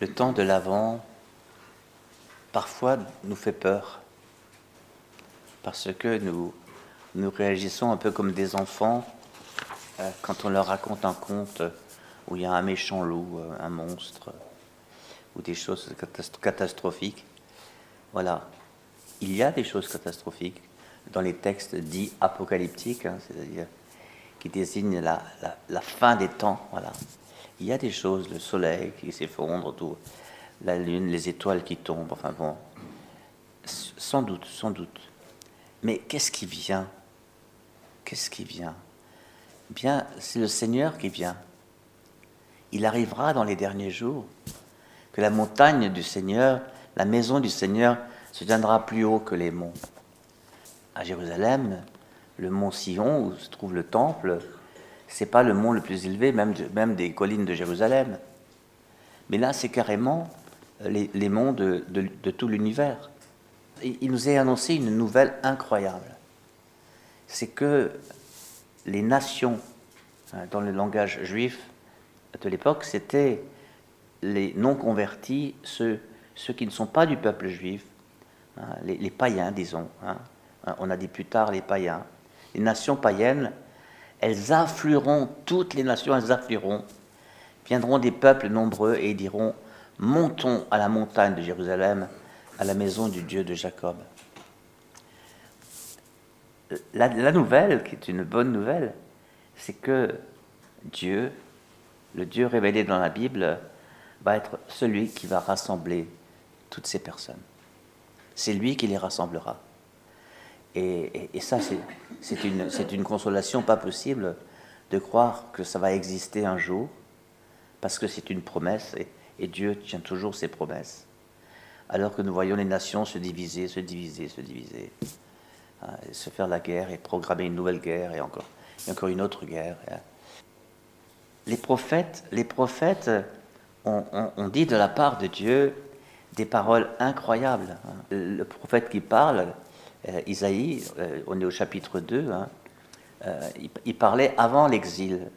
le temps de l'Avent, parfois, nous fait peur. Parce que nous, nous réagissons un peu comme des enfants euh, quand on leur raconte un conte où il y a un méchant loup, euh, un monstre, ou des choses catastrophiques. Voilà. Il y a des choses catastrophiques dans les textes dits apocalyptiques, hein, c'est-à-dire qui désignent la, la, fin des temps. Voilà. Il y a des choses, le soleil qui s'effondre, tout, la lune, les étoiles qui tombent, enfin bon, sans doute, sans doute. Mais qu'est-ce qui vient? Qu'est-ce qui vient? Bien, c'est le Seigneur qui vient. Il arrivera dans les derniers jours que la montagne du Seigneur, la maison du Seigneur, se tiendra plus haut que les monts. À Jérusalem, le mont Sion, où se trouve le temple, c'est pas le mont le plus élevé, même, des collines de Jérusalem. Mais là, c'est carrément les, les monts de, tout l'univers. Il nous est annoncé une nouvelle incroyable. C'est que les nations, hein, dans le langage juif de l'époque, c'était les non-convertis, ceux qui ne sont pas du peuple juif, hein, les, païens, disons. Hein. On a dit plus tard les païens. Les nations païennes, elles afflueront, toutes les nations, elles afflueront. Viendront des peuples nombreux et diront Montons à la montagne de Jérusalem, à la maison du Dieu de Jacob. La, la nouvelle, qui est une bonne nouvelle, c'est que Dieu, le Dieu révélé dans la Bible, va être celui qui va rassembler toutes ces personnes. C'est lui qui les rassemblera. Et, ça, c'est une, consolation pas possible de croire que ça va exister un jour, parce que c'est une promesse, et, et Dieu tient toujours ses promesses. Alors que nous voyons les nations se diviser, se diviser, se diviser, hein, se faire la guerre et programmer une nouvelle guerre et encore, et encore une autre guerre. Hein. Les prophètes, les prophètes ont, dit de la part de Dieu des paroles incroyables. Hein. Le prophète qui parle, euh, Isaïe, euh, on est au chapitre 2, euh, il, parlait avant l'exil,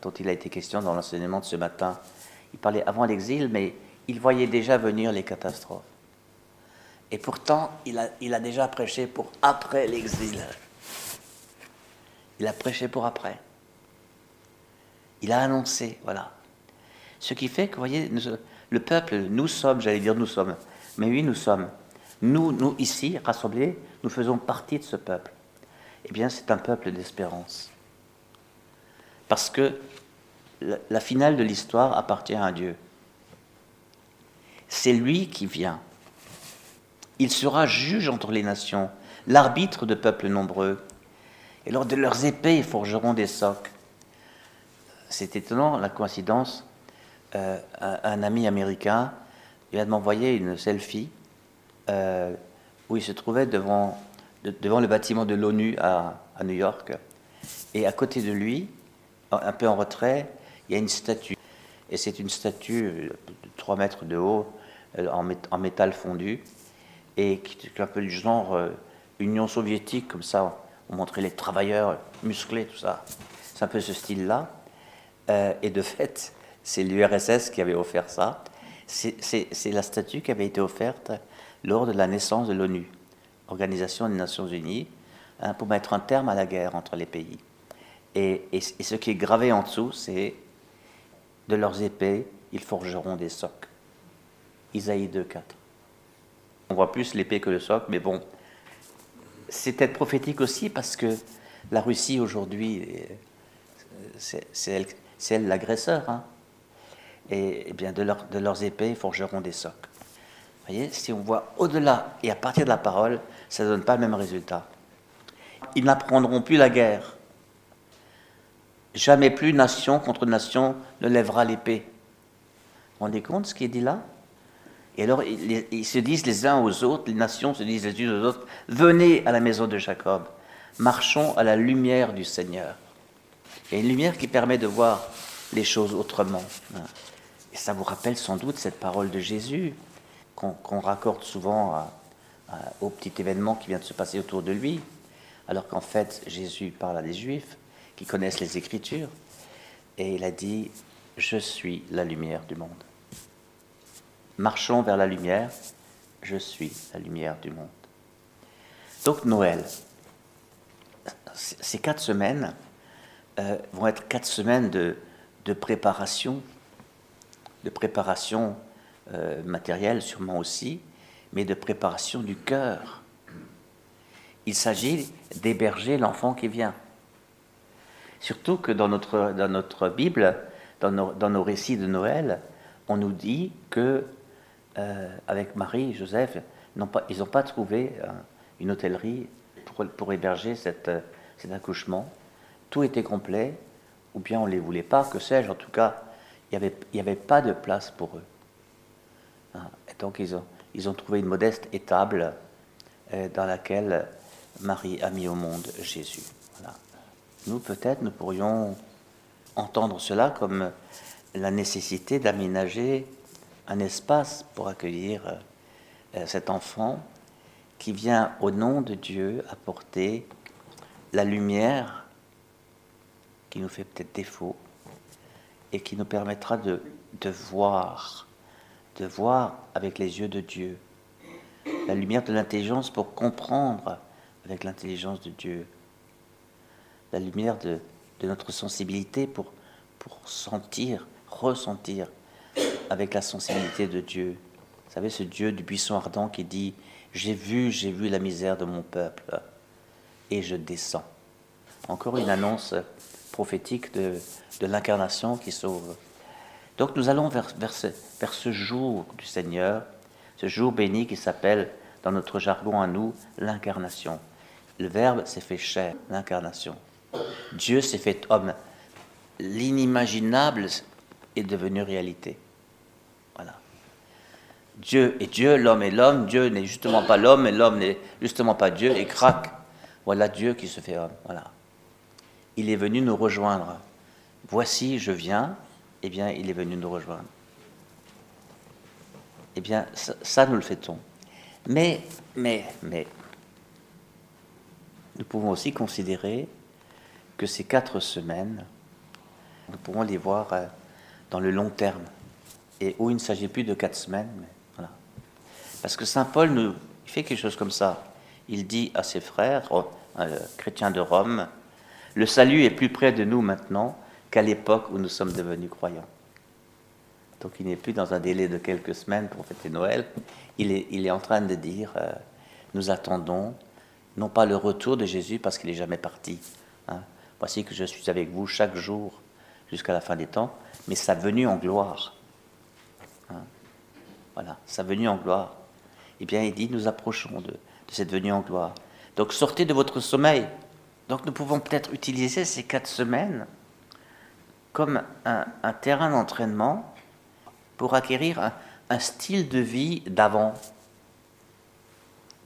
dont il a été question dans l'enseignement de ce matin il parlait avant l'exil, mais il voyait déjà venir les catastrophes. Et pourtant, il a déjà prêché pour après l'exil. Il a prêché pour après. Il a annoncé, voilà. Ce qui fait que, vous voyez, le peuple, nous sommes, j'allais dire nous sommes, mais oui, nous sommes. Nous, nous ici, rassemblés, nous faisons partie de ce peuple. Eh bien, c'est un peuple d'espérance. Parce que la finale de l'histoire appartient à Dieu. C'est lui qui vient. Il sera juge entre les nations, l'arbitre de peuples nombreux. Et lors de leurs épées, ils forgeront des socs. C'est étonnant la coïncidence. Euh, un, ami américain vient de m'envoyer une selfie euh, où il se trouvait devant, le bâtiment de l'ONU à, New York. Et à côté de lui, un peu en retrait, il y a une statue. Et c'est une statue de 3 mètres de haut, euh, en, métal fondu, et qui est un peu du genre euh, Union soviétique, comme ça, on montrait les travailleurs musclés, tout ça. C'est un peu ce style-là. Euh, et de fait, c'est l'URSS qui avait offert ça. C'est la statue qui avait été offerte lors de la naissance de l'ONU, Organisation des Nations Unies, hein, pour mettre un terme à la guerre entre les pays. Et, ce qui est gravé en dessous, c'est de leurs épées, ils forgeront des socs. Isaïe 2.4. On voit plus l'épée que le soc, mais bon, c'est peut-être prophétique aussi parce que la Russie aujourd'hui, c'est elle, l'agresseur. Hein. Et, bien de, leurs épées, ils forgeront des socs. Si on voit au-delà et à partir de la parole, ça ne donne pas le même résultat. Ils n'apprendront plus la guerre. Jamais plus nation contre nation ne lèvera l'épée. Vous vous rendez compte ce qui est dit là? Et alors, ils, se disent les uns aux autres, les nations se disent les unes aux autres, venez à la maison de Jacob, marchons à la lumière du Seigneur. Il y a une lumière qui permet de voir les choses autrement. Et ça vous rappelle sans doute cette parole de Jésus qu'on raccorde souvent au petit événement qui vient de se passer autour de lui, alors qu'en fait Jésus parle à des Juifs qui connaissent les Écritures. Et il a dit, je suis la lumière du monde. marchons vers la lumière. Je suis la lumière du monde. Donc Noël, ces quatre semaines euh, vont être quatre semaines de, préparation, de préparation euh, matérielle sûrement aussi, mais de préparation du cœur. Il s'agit d'héberger l'enfant qui vient. Surtout que dans notre, dans notre Bible, dans nos, récits de Noël, on nous dit que euh, avec Marie et Joseph, ils n'ont pas trouvé une hôtellerie pour, héberger cette, cet accouchement. Tout était complet, ou bien on ne les voulait pas, que sais-je. En tout cas, il n'y avait, y avait pas de place pour eux. Et donc ils ont, ils ont trouvé une modeste étable euh, dans laquelle Marie a mis au monde Jésus. Nous, peut-être, nous pourrions entendre cela comme la nécessité d'aménager un espace pour accueillir euh, cet enfant qui vient au nom de Dieu apporter la lumière qui nous fait peut-être défaut et qui nous permettra de, de voir, de voir avec les yeux de Dieu. La lumière de l'intelligence pour comprendre avec l'intelligence de Dieu. La lumière de, notre sensibilité pour, pour sentir, ressentir avec la sensibilité de Dieu. Vous savez, ce Dieu du buisson ardent qui dit, j'ai vu, j'ai vu la misère de mon peuple et je descends. Encore une annonce prophétique de, de l'incarnation qui sauve. Donc nous allons vers, vers, ce, jour du Seigneur, ce jour béni qui s'appelle, dans notre jargon à nous, l'incarnation. Le Verbe s'est fait chair, l'incarnation. Dieu s'est fait homme. L'inimaginable est devenu réalité. Voilà. Dieu est Dieu, l'homme est l'homme, Dieu n'est justement pas l'homme, et l'homme n'est justement pas Dieu, et craque voilà Dieu qui se fait homme. Voilà. Il est venu nous rejoindre. Voici, je viens. Eh bien, il est venu nous rejoindre. Eh bien, ça, nous le fait-on. Mais, mais, mais, nous pouvons aussi considérer que ces quatre semaines, nous pourrons les voir euh, dans le long terme, et où il ne s'agit plus de quatre semaines. voilà. Parce que Saint Paul nous fait quelque chose comme ça. Il dit à ses frères, euh, chrétien de Rome, le salut est plus près de nous maintenant qu'à l'époque où nous sommes devenus croyants. Donc il n'est plus dans un délai de quelques semaines pour fêter Noël. Il est, il est en train de dire, euh, nous attendons non pas le retour de Jésus parce qu'il n'est jamais parti. Hein. Voici que je suis avec vous chaque jour jusqu'à la fin des temps, mais sa venue en gloire. Hein. Voilà, sa venue en gloire. Eh bien, il dit, nous approchons de cette venue en gloire. Donc sortez de votre sommeil. Donc nous pouvons peut-être utiliser ces quatre semaines comme un, terrain d'entraînement pour acquérir un, style de vie d'avant,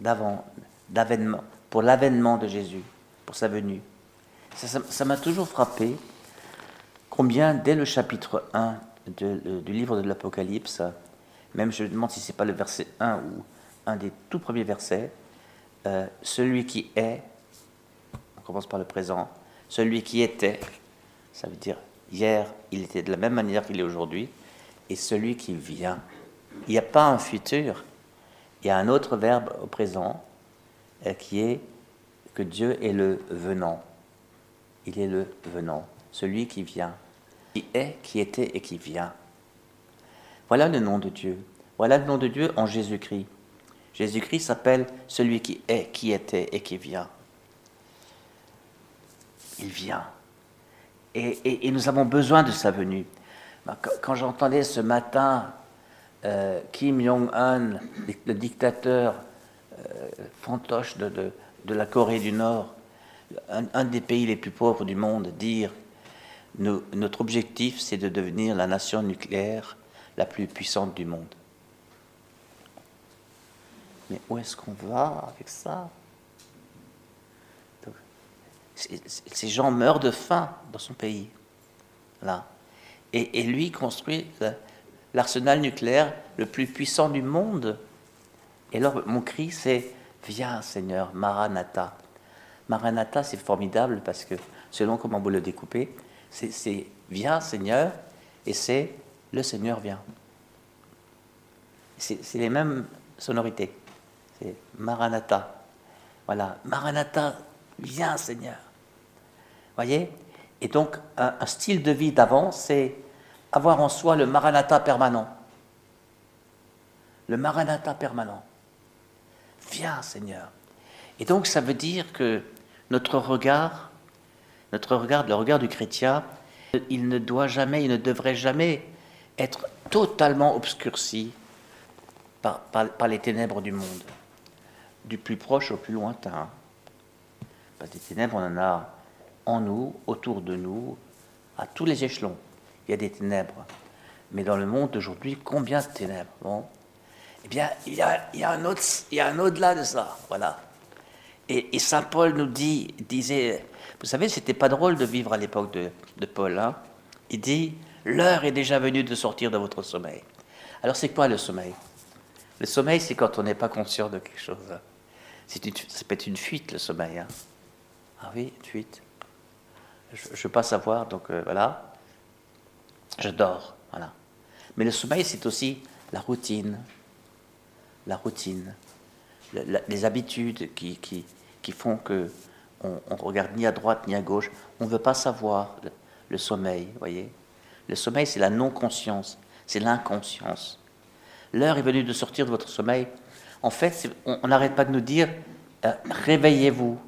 d'avant, d'avènement, pour l'avènement de Jésus, pour sa venue. Ça m'a toujours frappé combien, dès le chapitre 1 du livre de l'Apocalypse, même je me demande si ce n'est pas le verset 1 ou un des tout premiers versets, euh, celui qui est, on commence par le présent, celui qui était, ça veut dire hier, il était de la même manière qu'il est aujourd'hui, et celui qui vient. Il n'y a pas un futur, il y a un autre verbe au présent euh, qui est que Dieu est le venant. Il est le venant, celui qui vient, qui est, qui était et qui vient. Voilà le nom de Dieu. Voilà le nom de Dieu en Jésus-Christ. Jésus-Christ s'appelle celui qui est, qui était et qui vient. Il vient. Et, nous avons besoin de sa venue. Bah, quand, j'entendais ce matin euh, Kim Jong-un, le dictateur euh, fantoche de, la Corée du Nord, un, des pays les plus pauvres du monde, dire notre objectif, c'est de devenir la nation nucléaire la plus puissante du monde. Mais où est-ce qu'on va avec ça? Ces gens meurent de faim dans son pays. Là. Et, lui construit l'arsenal nucléaire le plus puissant du monde. Et alors, mon cri, c'est Viens, Seigneur, Maranatha. Maranatha, c'est formidable parce que, selon comment vous le découpez, c'est Viens, Seigneur, et c'est Le Seigneur vient. c'est les mêmes sonorités. C'est Maranatha. Voilà, Maranatha, viens Seigneur. Voyez? Et donc, un, style de vie d'avant, c'est avoir en soi le Maranatha permanent. Le Maranatha permanent. Viens Seigneur. Et donc, ça veut dire que notre regard, notre regard, le regard du chrétien, il ne doit jamais, il ne devrait jamais être totalement obscurci par, les ténèbres du monde, du plus proche au plus lointain. Parce que des ténèbres, on en a en nous, autour de nous, à tous les échelons. Il y a des ténèbres. Mais dans le monde d'aujourd'hui, combien de ténèbres bon? Eh bien, il y a, un autre, il y a un au-delà de ça. Voilà. Et, Saint Paul nous dit, disait, vous savez, c'était pas drôle de vivre à l'époque de, Paul. Hein il dit, l'heure est déjà venue de sortir de votre sommeil. Alors c'est quoi le sommeil? Le sommeil, c'est quand on n'est pas conscient de quelque chose. C'est ça peut être une fuite, le sommeil. Hein ah oui, une fuite. Je ne veux pas savoir, donc euh, voilà. Je dors, voilà. Mais le sommeil, c'est aussi la routine. La routine les habitudes qui, qui, qui, font que on, regarde ni à droite ni à gauche. On ne veut pas savoir le, sommeil, voyez. Le sommeil, c'est la non-conscience, c'est l'inconscience. L'heure est venue de sortir de votre sommeil. En fait, on n'arrête pas de nous dire euh, réveillez-vous,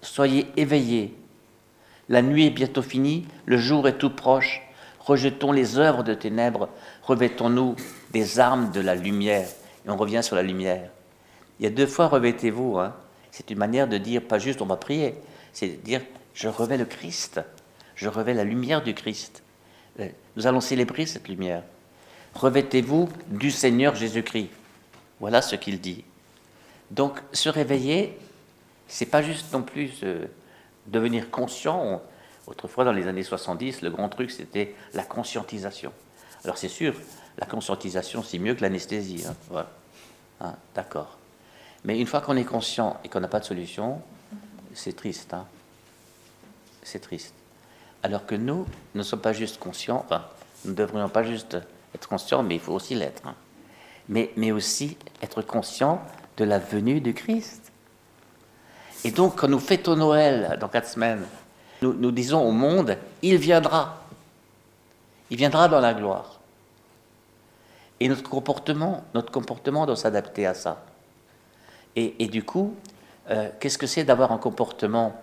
soyez éveillés. La nuit est bientôt finie, le jour est tout proche. Rejetons les œuvres de ténèbres, revêtons-nous des armes de la lumière. Et on revient sur la lumière. Il y a deux fois revêtez-vous. Hein. C'est une manière de dire, pas juste on va prier, c'est de dire je revais le Christ, je revais la lumière du Christ. Euh, nous allons célébrer cette lumière. Revêtez-vous du Seigneur Jésus-Christ. Voilà ce qu'il dit. Donc se réveiller, c'est pas juste non plus devenir conscient. Autrefois, dans les années 70, le grand truc, c'était la conscientisation. Alors c'est sûr, la conscientisation, c'est mieux que l'anesthésie. Hein. Voilà. Hein, d'accord. Mais une fois qu'on est conscient et qu'on n'a pas de solution, c'est triste. Hein. c'est triste. Alors que nous ne sommes pas juste conscients, enfin, nous ne devrions pas juste être conscients, mais il faut aussi l'être. Mais, mais aussi être conscient de la venue du Christ. Et donc, quand nous fêtons Noël dans quatre semaines, nous, disons au monde, il viendra. Il viendra dans la gloire. Et notre comportement, notre comportement doit s'adapter à ça. Et, du coup, euh, qu'est-ce que c'est d'avoir un comportement,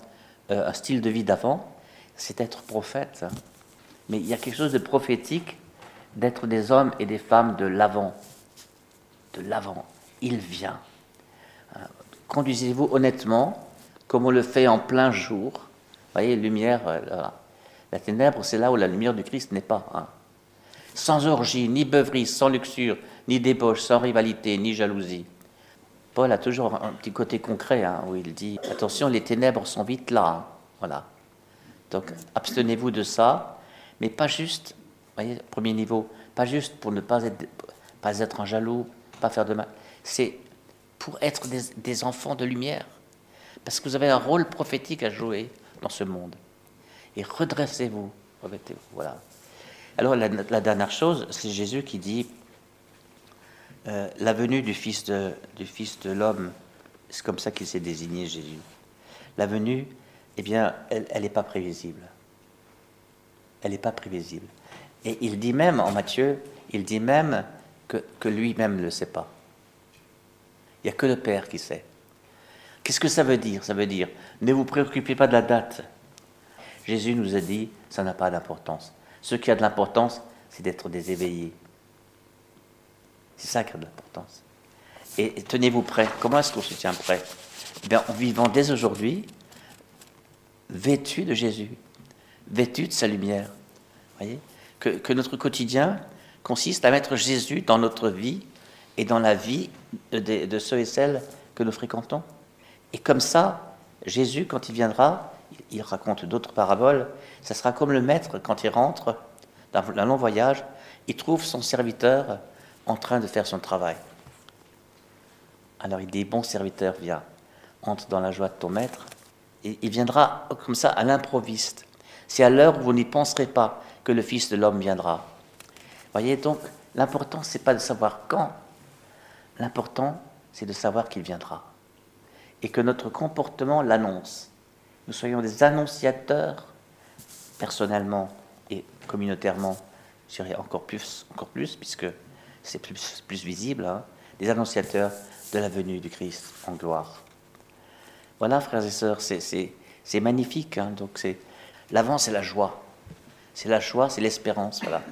euh, un style de vie d'avant? C'est être prophète. Hein. Mais il y a quelque chose de prophétique d'être des hommes et des femmes de l'avant. De l'avant. Il vient. Euh, conduisez-vous honnêtement, comme on le fait en plein jour. Vous voyez, lumière, la ténèbre, c'est là où la lumière du Christ n'est pas. Hein. Sans orgie, ni beuverie, sans luxure, ni débauche, sans rivalité, ni jalousie Paul a toujours un petit côté concret hein, où il dit attention, les ténèbres sont vite là. Hein. voilà. Donc abstenez-vous de ça, mais pas juste, voyez, premier niveau, pas juste pour ne pas être, pas être un jaloux, pas faire de mal. C'est pour être des, enfants de lumière. Parce que vous avez un rôle prophétique à jouer dans ce monde. Et redressez-vous. Voilà. Alors la dernière chose, c'est Jésus qui dit euh, la venue du Fils de, l'homme, c'est comme ça qu'il s'est désigné Jésus. La venue, eh bien, elle n'est pas prévisible. Elle n'est pas prévisible. Et il dit même en Matthieu, il dit même que lui-même ne le sait pas. Il n'y a que le Père qui sait. Qu'est-ce que ça veut dire? Ça veut dire, ne vous préoccupez pas de la date. Jésus nous a dit, ça n'a pas d'importance. Ce qui a de l'importance, c'est d'être des éveillés, c'est ça qui a de l'importance. Et, tenez-vous prêts. Comment est-ce qu'on se tient prêt eh En vivant dès aujourd'hui, vêtu de Jésus, vêtu de sa lumière. Voyez? Que, notre quotidien consiste à mettre Jésus dans notre vie et dans la vie de ceux et celles que nous fréquentons. Et comme ça, Jésus, quand il viendra, il raconte d'autres paraboles, ça sera comme le maître quand il rentre dans un long voyage, il trouve son serviteur en train de faire son travail. Alors il dit, bon serviteur, viens, entre dans la joie de ton maître. Et il viendra comme ça à l'improviste. C'est à l'heure où vous n'y penserez pas que le Fils de l'homme viendra. Voyez donc, L'important, c'est pas de savoir quand. L'important, c'est de savoir qu'il viendra. Et que notre comportement l'annonce. Nous soyons des annonciateurs, personnellement et communautairement, je dirais encore plus, encore plus puisque c'est plus, visible, hein, des annonciateurs de la venue du Christ en gloire. Voilà, frères et sœurs, c'est magnifique. Hein, donc l'avant, c'est la joie. C'est la joie, c'est l'espérance. Voilà.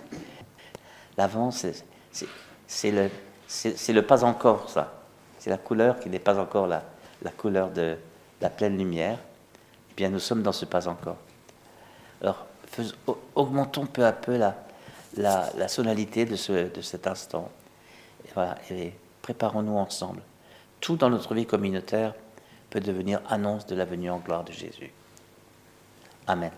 L'avant, c'est le, le pas encore, ça. C'est la couleur qui n'est pas encore la, la couleur de la pleine lumière. Eh bien, nous sommes dans ce pas encore. Alors, augmentons peu à peu la, la, sonalité de, ce, de cet instant. Et préparons-nous ensemble. Tout dans notre vie communautaire peut devenir annonce de la venue en gloire de Jésus. Amen.